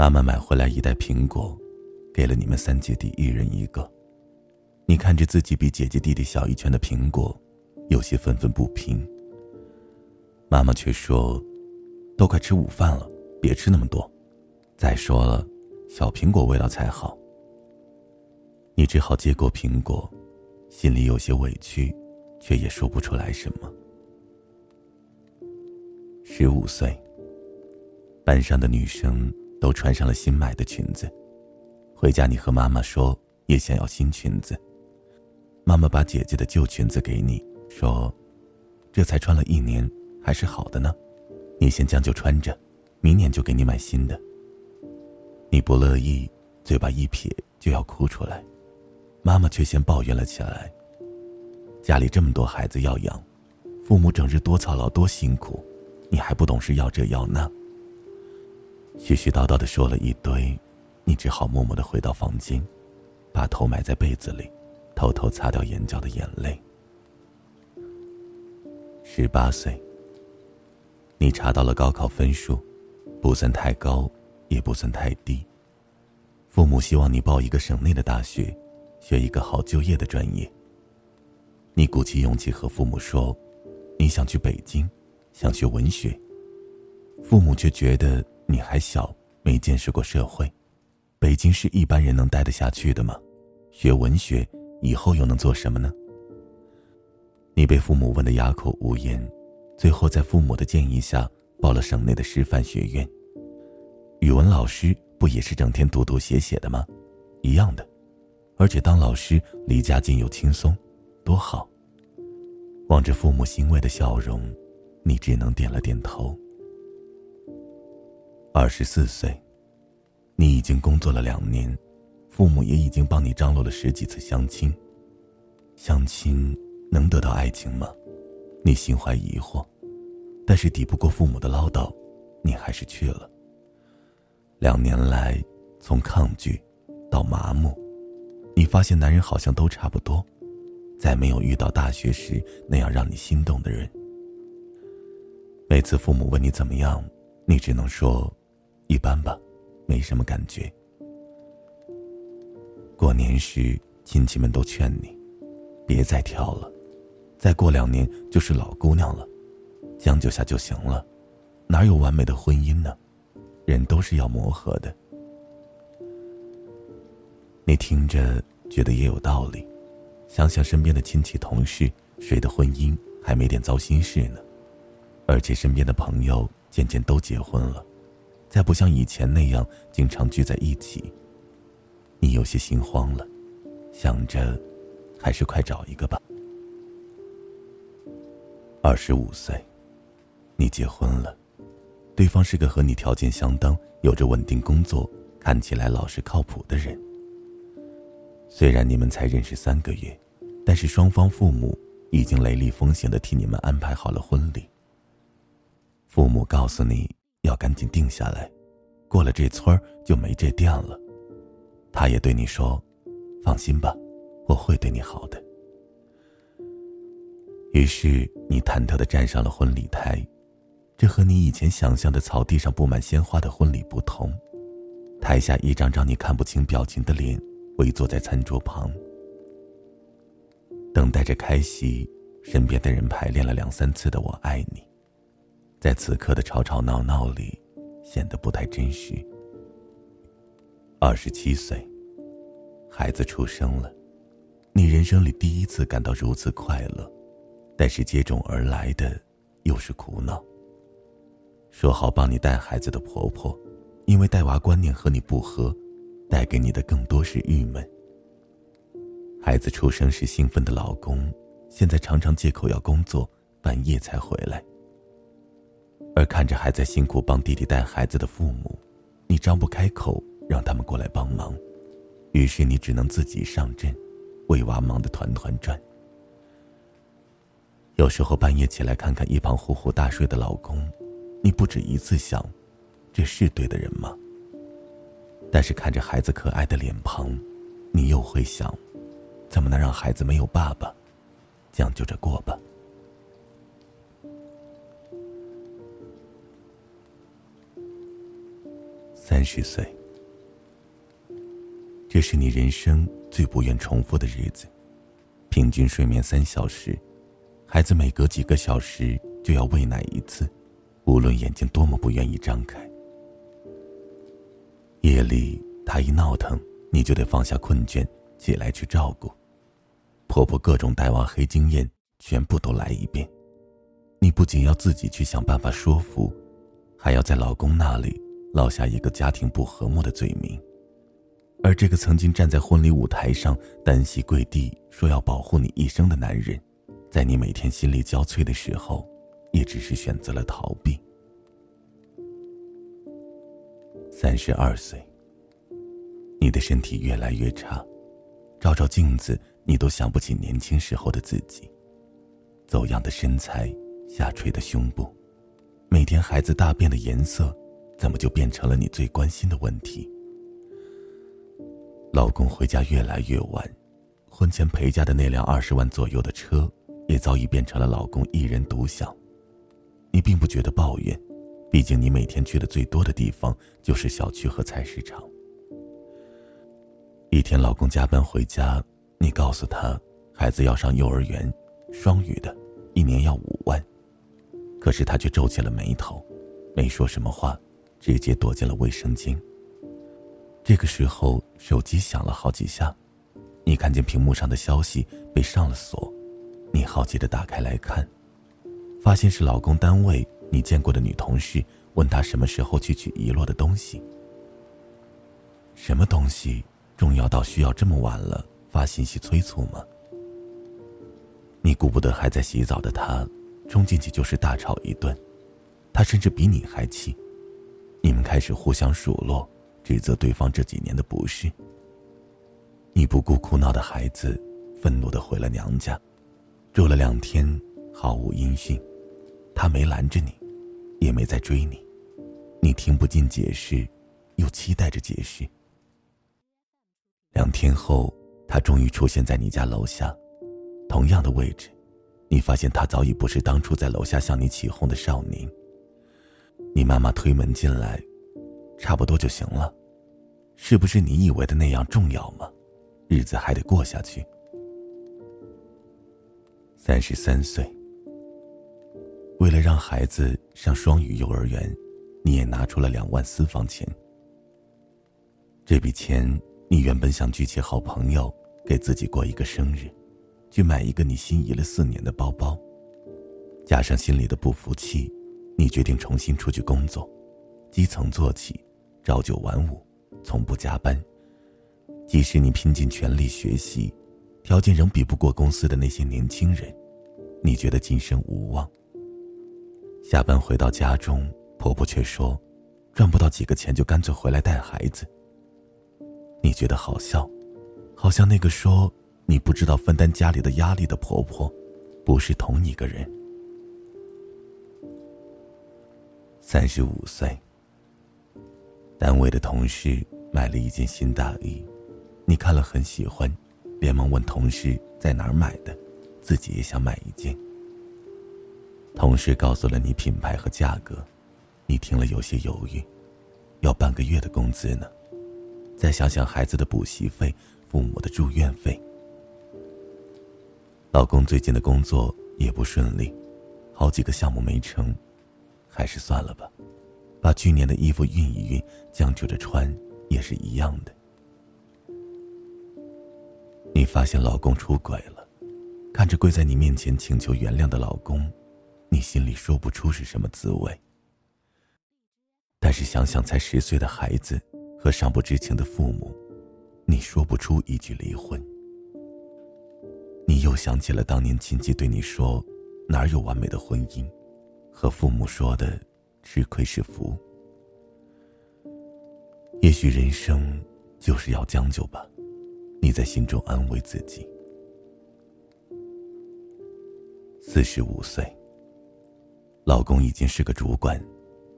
妈妈买回来一袋苹果，给了你们三姐弟一人一个。你看着自己比姐姐弟弟小一圈的苹果，有些愤愤不平。妈妈却说：“都快吃午饭了，别吃那么多。再说了，小苹果味道才好。”你只好接过苹果，心里有些委屈，却也说不出来什么。十五岁，班上的女生都穿上了新买的裙子，回家你和妈妈说也想要新裙子。妈妈把姐姐的旧裙子给你，说：“这才穿了一年，还是好的呢，你先将就穿着，明年就给你买新的。”你不乐意，嘴巴一撇就要哭出来，妈妈却先抱怨了起来：“家里这么多孩子要养，父母整日多操劳多辛苦，你还不懂事要这要那。”絮絮叨叨的说了一堆，你只好默默的回到房间，把头埋在被子里。偷偷擦掉眼角的眼泪。十八岁，你查到了高考分数，不算太高，也不算太低。父母希望你报一个省内的大学，学一个好就业的专业。你鼓起勇气和父母说，你想去北京，想学文学。父母却觉得你还小，没见识过社会，北京是一般人能待得下去的吗？学文学。以后又能做什么呢？你被父母问得哑口无言，最后在父母的建议下报了省内的师范学院。语文老师不也是整天读读写写的吗？一样的，而且当老师离家近又轻松，多好。望着父母欣慰的笑容，你只能点了点头。二十四岁，你已经工作了两年。父母也已经帮你张罗了十几次相亲，相亲能得到爱情吗？你心怀疑惑，但是抵不过父母的唠叨，你还是去了。两年来，从抗拒到麻木，你发现男人好像都差不多，再没有遇到大学时那样让你心动的人。每次父母问你怎么样，你只能说，一般吧，没什么感觉。过年时，亲戚们都劝你，别再挑了，再过两年就是老姑娘了，将就下就行了，哪有完美的婚姻呢？人都是要磨合的。你听着觉得也有道理，想想身边的亲戚同事，谁的婚姻还没点糟心事呢？而且身边的朋友渐渐都结婚了，再不像以前那样经常聚在一起。你有些心慌了，想着，还是快找一个吧。二十五岁，你结婚了，对方是个和你条件相当、有着稳定工作、看起来老实靠谱的人。虽然你们才认识三个月，但是双方父母已经雷厉风行的替你们安排好了婚礼。父母告诉你要赶紧定下来，过了这村就没这店了。他也对你说：“放心吧，我会对你好的。”于是你忐忑的站上了婚礼台，这和你以前想象的草地上布满鲜花的婚礼不同。台下一张张你看不清表情的脸围坐在餐桌旁，等待着开席。身边的人排练了两三次的“我爱你”，在此刻的吵吵闹闹里，显得不太真实。二十七岁，孩子出生了，你人生里第一次感到如此快乐，但是接踵而来的又是苦恼。说好帮你带孩子的婆婆，因为带娃观念和你不合，带给你的更多是郁闷。孩子出生时兴奋的老公，现在常常借口要工作，半夜才回来。而看着还在辛苦帮弟弟带孩子的父母，你张不开口。让他们过来帮忙，于是你只能自己上阵，为娃忙得团团转。有时候半夜起来看看一旁呼呼大睡的老公，你不止一次想，这是对的人吗？但是看着孩子可爱的脸庞，你又会想，怎么能让孩子没有爸爸？将就着过吧。三十岁，这是你人生最不愿重复的日子。平均睡眠三小时，孩子每隔几个小时就要喂奶一次，无论眼睛多么不愿意张开。夜里他一闹腾，你就得放下困倦起来去照顾。婆婆各种带娃黑经验全部都来一遍，你不仅要自己去想办法说服，还要在老公那里。落下一个家庭不和睦的罪名，而这个曾经站在婚礼舞台上单膝跪地说要保护你一生的男人，在你每天心力交瘁的时候，也只是选择了逃避。三十二岁，你的身体越来越差，照照镜子，你都想不起年轻时候的自己，走样的身材，下垂的胸部，每天孩子大便的颜色。怎么就变成了你最关心的问题？老公回家越来越晚，婚前陪嫁的那辆二十万左右的车，也早已变成了老公一人独享。你并不觉得抱怨，毕竟你每天去的最多的地方就是小区和菜市场。一天，老公加班回家，你告诉他，孩子要上幼儿园，双语的，一年要五万。可是他却皱起了眉头，没说什么话。直接躲进了卫生间。这个时候，手机响了好几下，你看见屏幕上的消息被上了锁，你好奇的打开来看，发现是老公单位你见过的女同事问他什么时候去取遗落的东西。什么东西重要到需要这么晚了发信息催促吗？你顾不得还在洗澡的他，冲进去就是大吵一顿，他甚至比你还气。你们开始互相数落，指责对方这几年的不是。你不顾哭闹的孩子，愤怒的回了娘家，住了两天，毫无音讯。他没拦着你，也没再追你，你听不进解释，又期待着解释。两天后，他终于出现在你家楼下，同样的位置，你发现他早已不是当初在楼下向你起哄的少年。你妈妈推门进来，差不多就行了，是不是你以为的那样重要吗？日子还得过下去。三十三岁，为了让孩子上双语幼儿园，你也拿出了两万私房钱。这笔钱，你原本想聚齐好朋友，给自己过一个生日，去买一个你心仪了四年的包包，加上心里的不服气。你决定重新出去工作，基层做起，朝九晚五，从不加班。即使你拼尽全力学习，条件仍比不过公司的那些年轻人，你觉得今生无望。下班回到家中，婆婆却说，赚不到几个钱就干脆回来带孩子。你觉得好笑，好像那个说你不知道分担家里的压力的婆婆，不是同一个人。三十五岁，单位的同事买了一件新大衣，你看了很喜欢，连忙问同事在哪儿买的，自己也想买一件。同事告诉了你品牌和价格，你听了有些犹豫，要半个月的工资呢，再想想孩子的补习费、父母的住院费。老公最近的工作也不顺利，好几个项目没成。还是算了吧，把去年的衣服熨一熨，将就着穿也是一样的。你发现老公出轨了，看着跪在你面前请求原谅的老公，你心里说不出是什么滋味。但是想想才十岁的孩子和尚不知情的父母，你说不出一句离婚。你又想起了当年亲戚对你说：“哪有完美的婚姻？”和父母说的“吃亏是福”，也许人生就是要将就吧。你在心中安慰自己。四十五岁，老公已经是个主管，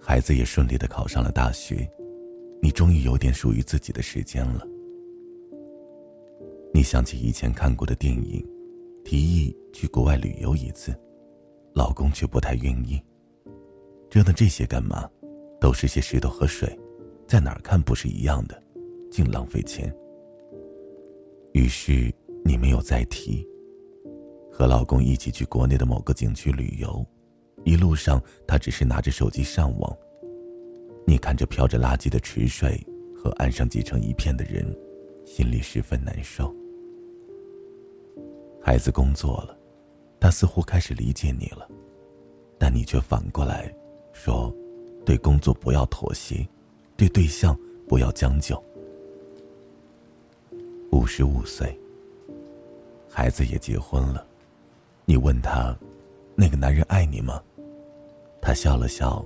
孩子也顺利的考上了大学，你终于有点属于自己的时间了。你想起以前看过的电影，提议去国外旅游一次。老公却不太愿意。折腾这些干嘛？都是些石头和水，在哪儿看不是一样的，净浪费钱。于是你没有再提。和老公一起去国内的某个景区旅游，一路上他只是拿着手机上网。你看着飘着垃圾的池水和岸上挤成一片的人，心里十分难受。孩子工作了，他似乎开始理解你了，但你却反过来说：“对工作不要妥协，对对象不要将就。”五十五岁，孩子也结婚了。你问他，那个男人爱你吗？他笑了笑，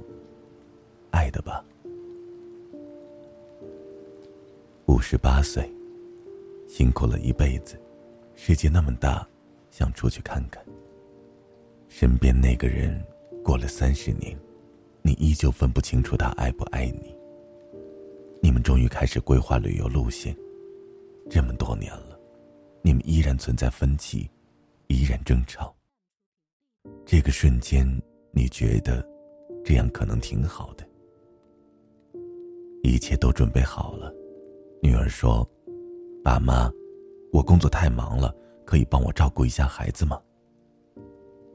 爱的吧。五十八岁，辛苦了一辈子，世界那么大，想出去看看。身边那个人过了三十年，你依旧分不清楚他爱不爱你。你们终于开始规划旅游路线，这么多年了，你们依然存在分歧。依然争吵。这个瞬间，你觉得这样可能挺好的。一切都准备好了，女儿说：“爸妈，我工作太忙了，可以帮我照顾一下孩子吗？”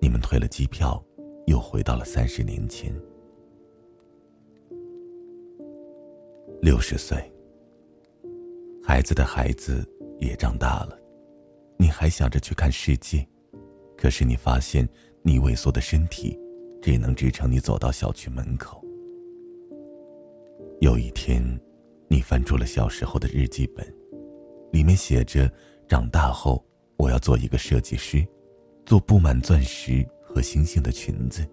你们退了机票，又回到了三十年前。六十岁，孩子的孩子也长大了。你还想着去看世界，可是你发现你萎缩的身体只能支撑你走到小区门口。有一天，你翻出了小时候的日记本，里面写着：“长大后我要做一个设计师，做布满钻石和星星的裙子。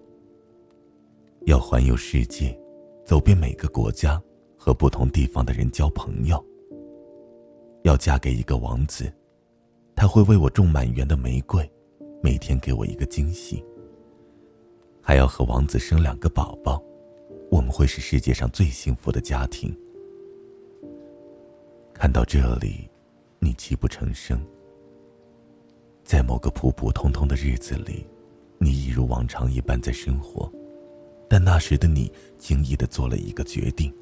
要环游世界，走遍每个国家，和不同地方的人交朋友。要嫁给一个王子。”他会为我种满园的玫瑰，每天给我一个惊喜。还要和王子生两个宝宝，我们会是世界上最幸福的家庭。看到这里，你泣不成声。在某个普普通通的日子里，你一如往常一般在生活，但那时的你轻易的做了一个决定，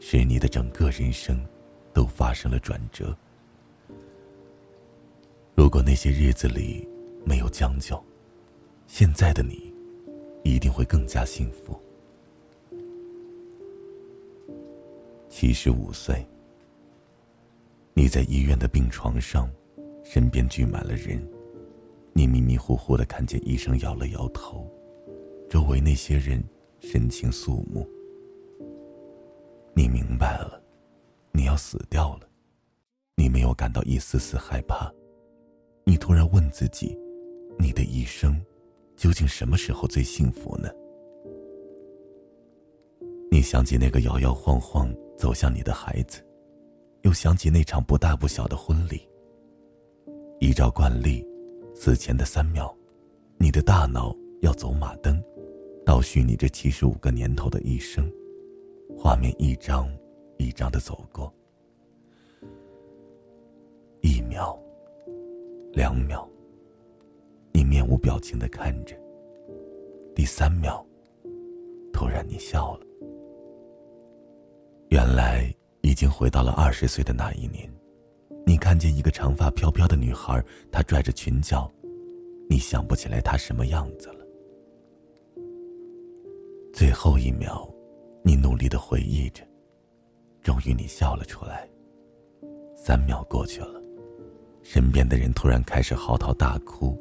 使你的整个人生都发生了转折。如果那些日子里没有将就，现在的你一定会更加幸福。七十五岁，你在医院的病床上，身边聚满了人，你迷迷糊糊的看见医生摇了摇头，周围那些人神情肃穆。你明白了，你要死掉了，你没有感到一丝丝害怕。你突然问自己：“你的一生，究竟什么时候最幸福呢？”你想起那个摇摇晃晃走向你的孩子，又想起那场不大不小的婚礼。依照惯例，死前的三秒，你的大脑要走马灯，倒叙你这七十五个年头的一生，画面一张一张的走过，一秒。两秒，你面无表情的看着。第三秒，突然你笑了。原来已经回到了二十岁的那一年，你看见一个长发飘飘的女孩，她拽着裙角，你想不起来她什么样子了。最后一秒，你努力的回忆着，终于你笑了出来。三秒过去了。身边的人突然开始嚎啕大哭，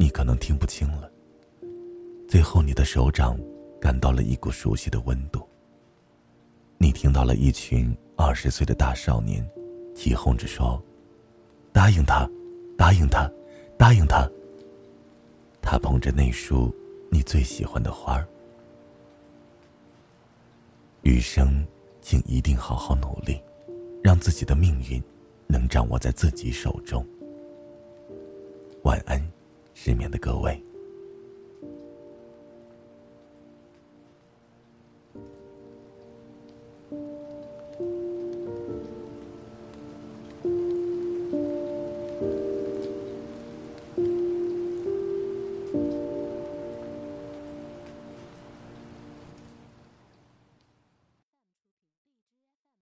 你可能听不清了。最后，你的手掌感到了一股熟悉的温度。你听到了一群二十岁的大少年，起哄着说：“答应他，答应他，答应他。”他捧着那束你最喜欢的花儿。余生，请一定好好努力，让自己的命运。能掌握在自己手中。晚安，失眠的各位。